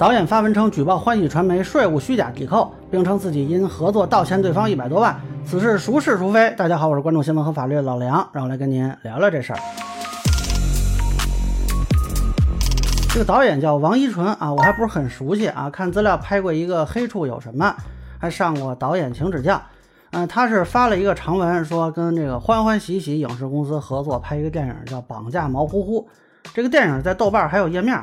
导演发文称举报欢喜传媒税务虚假抵扣，并称自己因合作倒欠对方一百多万，此事孰是孰非？大家好，我是关注新闻和法律的老梁，让我来跟您聊聊这事儿。这个导演叫王一纯啊，我还不是很熟悉啊，看资料拍过一个《黑处有什么》，还上过导演请指教。嗯，他是发了一个长文，说跟这个欢欢喜喜影视公司合作拍一个电影，叫《绑架毛乎乎》。这个电影在豆瓣还有页面。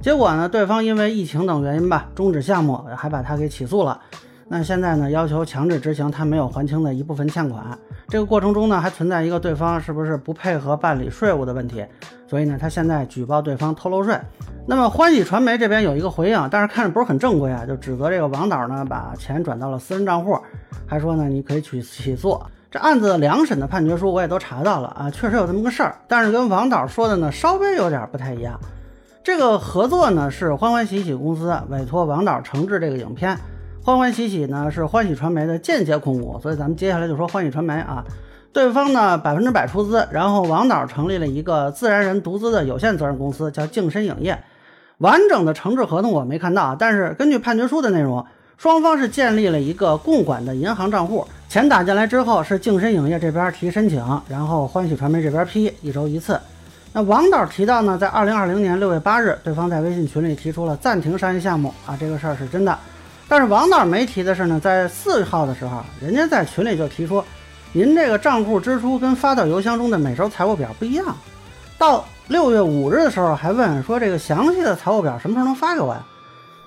结果呢，对方因为疫情等原因吧，终止项目，还把他给起诉了。那现在呢，要求强制执行他没有还清的一部分欠款。这个过程中呢，还存在一个对方是不是不配合办理税务的问题。所以呢，他现在举报对方偷漏税。那么欢喜传媒这边有一个回应，但是看着不是很正规啊，就指责这个王导呢把钱转到了私人账户，还说呢你可以去起诉。这案子两审的判决书我也都查到了啊，确实有这么个事儿，但是跟王导说的呢稍微有点不太一样。这个合作呢是欢欢喜喜公司委托王导承制这个影片，欢欢喜喜呢是欢喜传媒的间接控股，所以咱们接下来就说欢喜传媒啊，对方呢百分之百出资，然后王导成立了一个自然人独资的有限责任公司，叫净身影业。完整的承制合同我没看到，但是根据判决书的内容，双方是建立了一个共管的银行账户，钱打进来之后是净身影业这边提申请，然后欢喜传媒这边批，一周一次。那王导提到呢，在二零二零年六月八日，对方在微信群里提出了暂停商业项目啊，这个事儿是真的。但是王导没提的是呢，在四号的时候，人家在群里就提出，您这个账户支出跟发到邮箱中的每周财务表不一样。到六月五日的时候，还问说这个详细的财务表什么时候能发给我呀？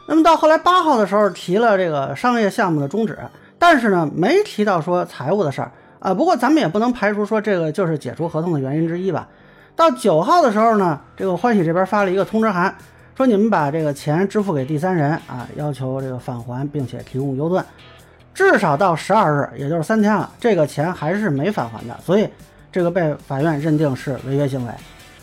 那么到后来八号的时候提了这个商业项目的终止，但是呢，没提到说财务的事儿啊。不过咱们也不能排除说这个就是解除合同的原因之一吧。到九号的时候呢，这个欢喜这边发了一个通知函，说你们把这个钱支付给第三人啊，要求这个返还，并且提供 U 盾。至少到十二日，也就是三天了，这个钱还是没返还的，所以这个被法院认定是违约行为。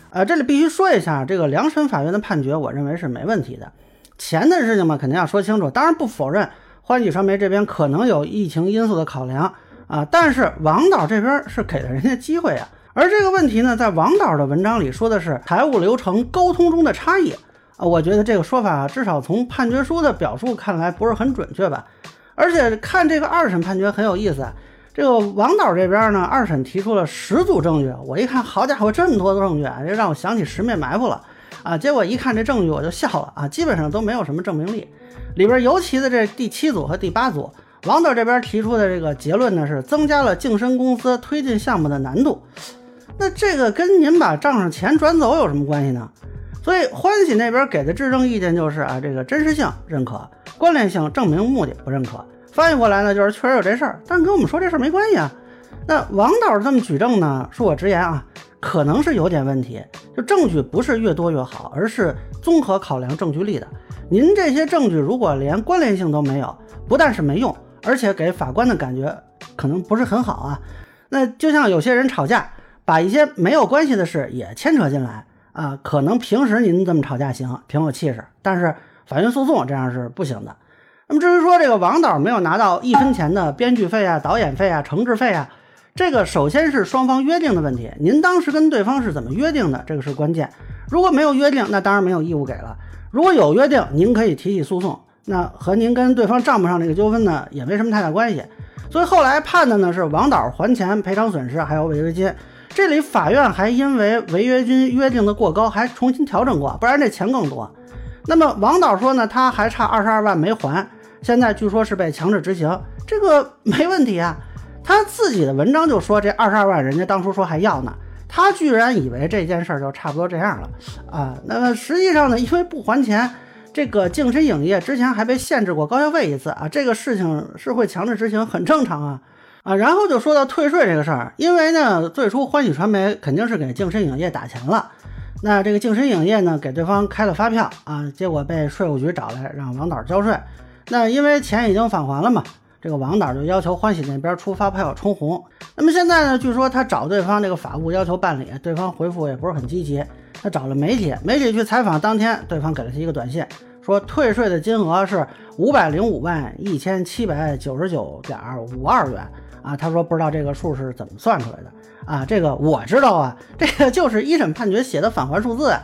呃，这里必须说一下，这个两审法院的判决，我认为是没问题的。钱的事情嘛，肯定要说清楚。当然不否认欢喜传媒这边可能有疫情因素的考量啊，但是王导这边是给了人家机会啊。而这个问题呢，在王导的文章里说的是财务流程沟通中的差异啊，我觉得这个说法至少从判决书的表述看来不是很准确吧。而且看这个二审判决很有意思，这个王导这边呢，二审提出了十组证据，我一看，好家伙，这么多证据啊，这让我想起十面埋伏了啊。结果一看这证据，我就笑了啊，基本上都没有什么证明力。里边尤其的这第七组和第八组，王导这边提出的这个结论呢，是增加了净身公司推进项目的难度。那这个跟您把账上钱转走有什么关系呢？所以欢喜那边给的质证意见就是啊，这个真实性认可，关联性证明目的不认可。翻译过来呢，就是确实有这事儿，但跟我们说这事儿没关系啊。那王导这么举证呢，恕我直言啊，可能是有点问题。就证据不是越多越好，而是综合考量证据力的。您这些证据如果连关联性都没有，不但是没用，而且给法官的感觉可能不是很好啊。那就像有些人吵架。把一些没有关系的事也牵扯进来啊，可能平时您这么吵架行，挺有气势，但是法院诉讼这样是不行的。那么至于说这个王导没有拿到一分钱的编剧费啊、导演费啊、承制费啊，这个首先是双方约定的问题，您当时跟对方是怎么约定的，这个是关键。如果没有约定，那当然没有义务给了；如果有约定，您可以提起诉讼，那和您跟对方账目上这个纠纷呢也没什么太大关系。所以后来判的呢是王导还钱、赔偿损失还有违约金。这里法院还因为违约金约定的过高，还重新调整过，不然这钱更多。那么王导说呢，他还差二十二万没还，现在据说是被强制执行，这个没问题啊。他自己的文章就说这二十二万人家当初说还要呢，他居然以为这件事儿就差不多这样了啊。那么实际上呢，因为不还钱，这个净身影业之前还被限制过高消费一次啊，这个事情是会强制执行，很正常啊。啊，然后就说到退税这个事儿，因为呢，最初欢喜传媒肯定是给净身影业打钱了，那这个净身影业呢，给对方开了发票啊，结果被税务局找来让王导交税，那因为钱已经返还了嘛，这个王导就要求欢喜那边出发票充红。那么现在呢，据说他找对方这个法务要求办理，对方回复也不是很积极，他找了媒体，媒体去采访当天，对方给了他一个短信，说退税的金额是五百零五万一千七百九十九点五二元。啊，他说不知道这个数是怎么算出来的啊？这个我知道啊，这个 就是一审判决写的返还数字。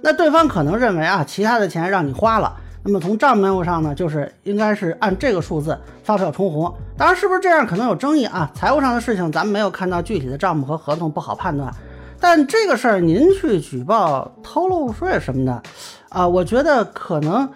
那对方可能认为啊，其他的钱让你花了，那么从账面上呢，就是应该是按这个数字发票充红。当然，是不是这样可能有争议啊？财务上的事情咱们没有看到具体的账目和合同，不好判断。但这个事儿您去举报偷漏税什么的，啊，我觉得可能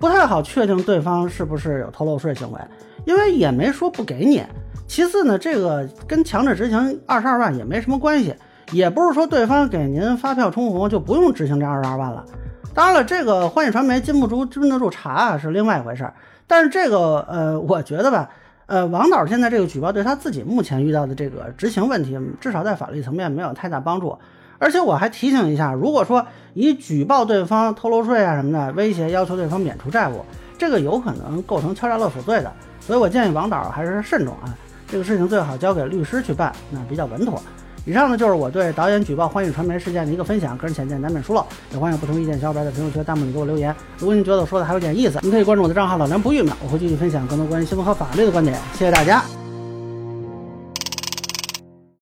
不太好确定对方是不是有偷漏税行为，因为也没说不给你。其次呢，这个跟强制执行二十二万也没什么关系，也不是说对方给您发票充红就不用执行这二十二万了。当然了，这个欢喜传媒禁不住禁得住查啊，是另外一回事儿。但是这个呃，我觉得吧，呃，王导现在这个举报对他自己目前遇到的这个执行问题，至少在法律层面没有太大帮助。而且我还提醒一下，如果说以举报对方偷漏税啊什么的威胁要求对方免除债务，这个有可能构成敲诈勒索罪的。所以我建议王导还是慎重啊，这个事情最好交给律师去办，那比较稳妥。以上呢就是我对导演举报欢娱传媒事件的一个分享，个人浅见难免疏漏，也欢迎不同意见小伙伴在评论区弹幕里给我留言。如果您觉得我说的还有点意思，您可以关注我的账号老梁不郁闷，我会继续分享更多关于新闻和法律的观点。谢谢大家。